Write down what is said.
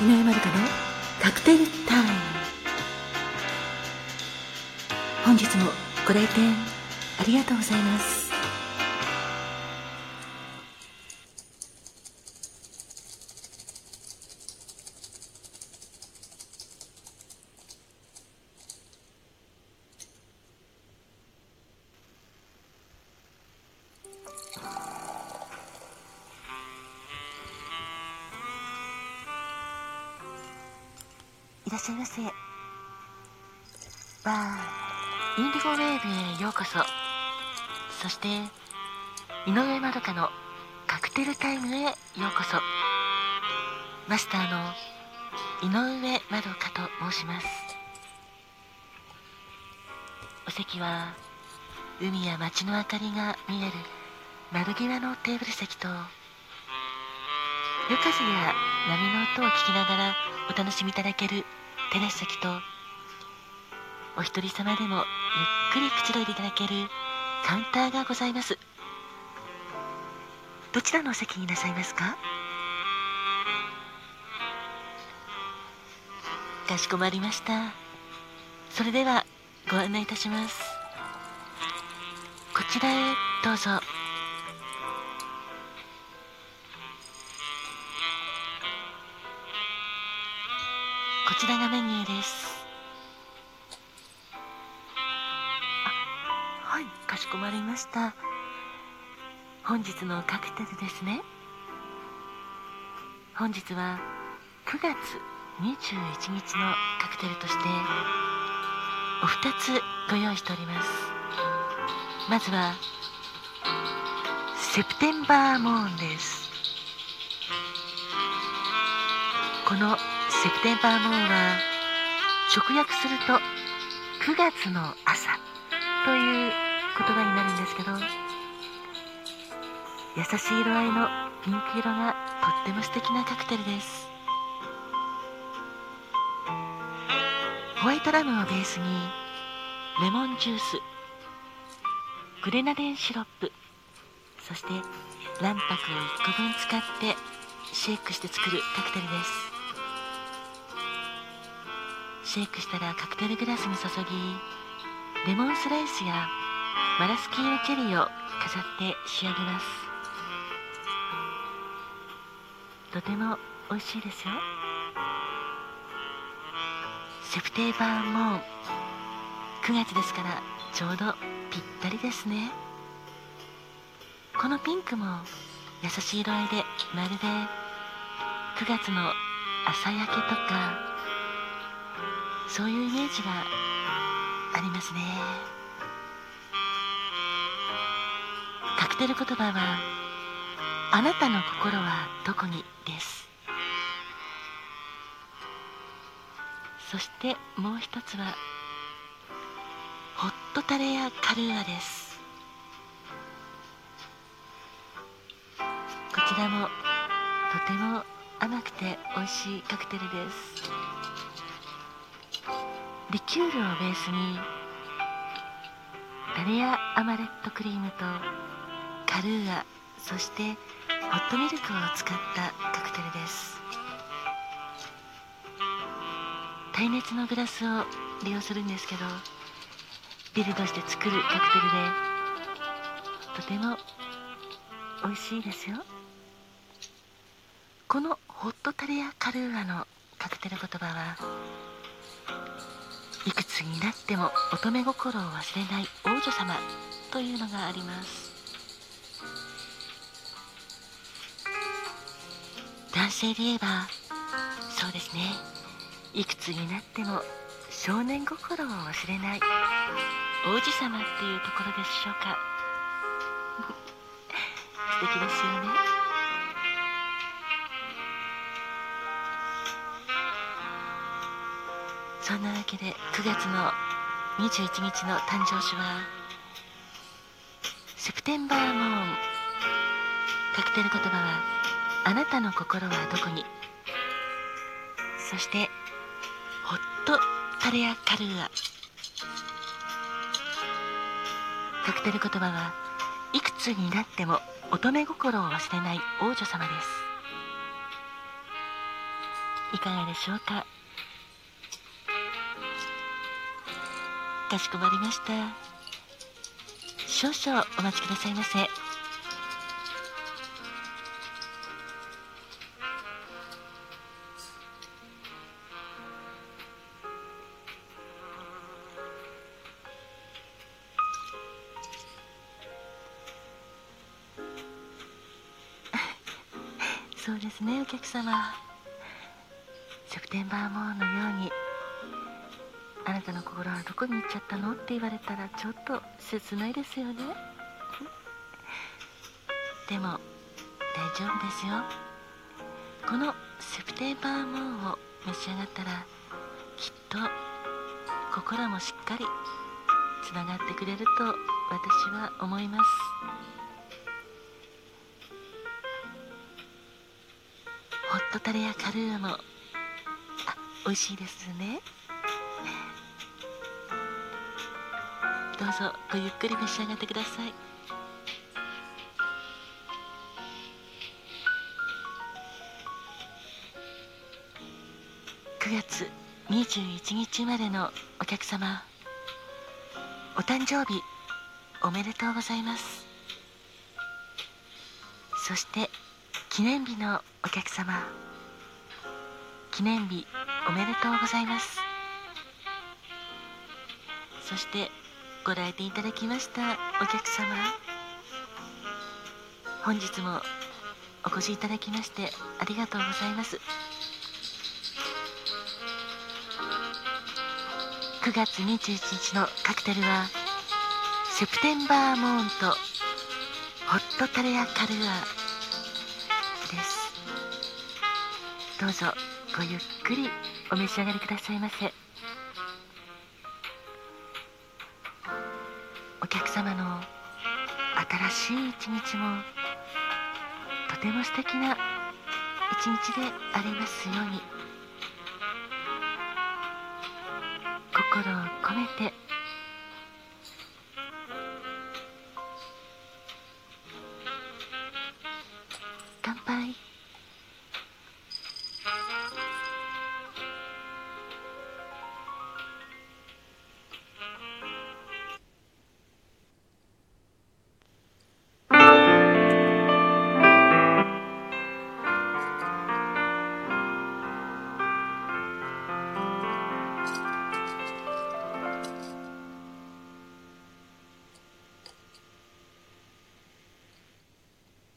井上まるかのカクテルタイム。本日もご来店ありがとうございます。いらっしゃいませ。バーインディゴウェーブへようこそ。そして井上まどかのカクテルタイムへようこそ。マスターの井上まどかと申します。お席は海や街の明かりが見える窓際のテーブル席と夜風や波の音を聞きながらお楽しみいただけるテラス席とお一人様でもゆっくりくつろいでいただけるカウンターがございます。どちらのお席になさいますか？かしこまりました。それではご案内いたします。こちらへどうぞ。こちらがメニューです。あはいかしこまりました。本日のカクテルですね。本日は9月21日のカクテルとしてお二つご用意しております。まずはセプテンバーモーンです。このセプテンバーモーンは直訳すると9月の朝という言葉になるんですけど優しい色合いのピンク色がとっても素敵なカクテルです。ホワイトラムをベースにレモンジュースグレナデンシロップそして卵白を1個分使ってシェイクして作るカクテルです。シェイクしたらカクテルグラスに注ぎレモンスライスやマラスキーのチェリーを飾って仕上げます。とても美味しいですよ。セプテーバーモーン9月ですからちょうどぴったりですね。このピンクも優しい色合いでまるで9月の朝焼けとかそういうイメージがありますね。カクテル言葉はあなたの心はどこにです？そしてもう一つはホットタレやカルーアです。こちらもとても甘くて美味しいカクテルです。リキュールをベースにタレやアマレットクリームとカルーアそしてホットミルクを使ったカクテルです。耐熱のグラスを利用するんですけどビルドして作るカクテルでとても美味しいですよ。このホットタレやカルーアのカクテル言葉はいくつになっても乙女心を忘れない王女様というのがあります。男性で言えばそうですね。いくつになっても少年心を忘れない王子様っていうところでしょうか。素敵ですよね。そんなわけで9月の21日の誕生日はセプテンバーモーンカクテル言葉はあなたの心はどこに？そしてホットタレやカルーアカクテル言葉はいくつになっても乙女心を忘れない王女様です。いかがでしょうか？かしこまりました。少々お待ちくださいませ。そうですねお客様。セプテンバーモーのように。あなたの心はどこに行っちゃったのって言われたらちょっと切ないですよね。でも大丈夫ですよ。このセプテンバーモーンを召し上がったらきっと心もしっかりつながってくれると私は思います。ホットタレやカルーアもあ美味しいですね。どうぞごゆっくり召し上がってください。9月21日までのお客様お誕生日おめでとうございます。そして記念日のお客様記念日おめでとうございます。そしてご来店いただきましたお客様。本日もお越しいただきましてありがとうございます。9月21日のカクテルはセプテンバーモーンとホットタレアカルアです。どうぞごゆっくりお召し上がりくださいませ。客様の新しい一日もとても素敵な一日でありますように。心を込めて。乾杯。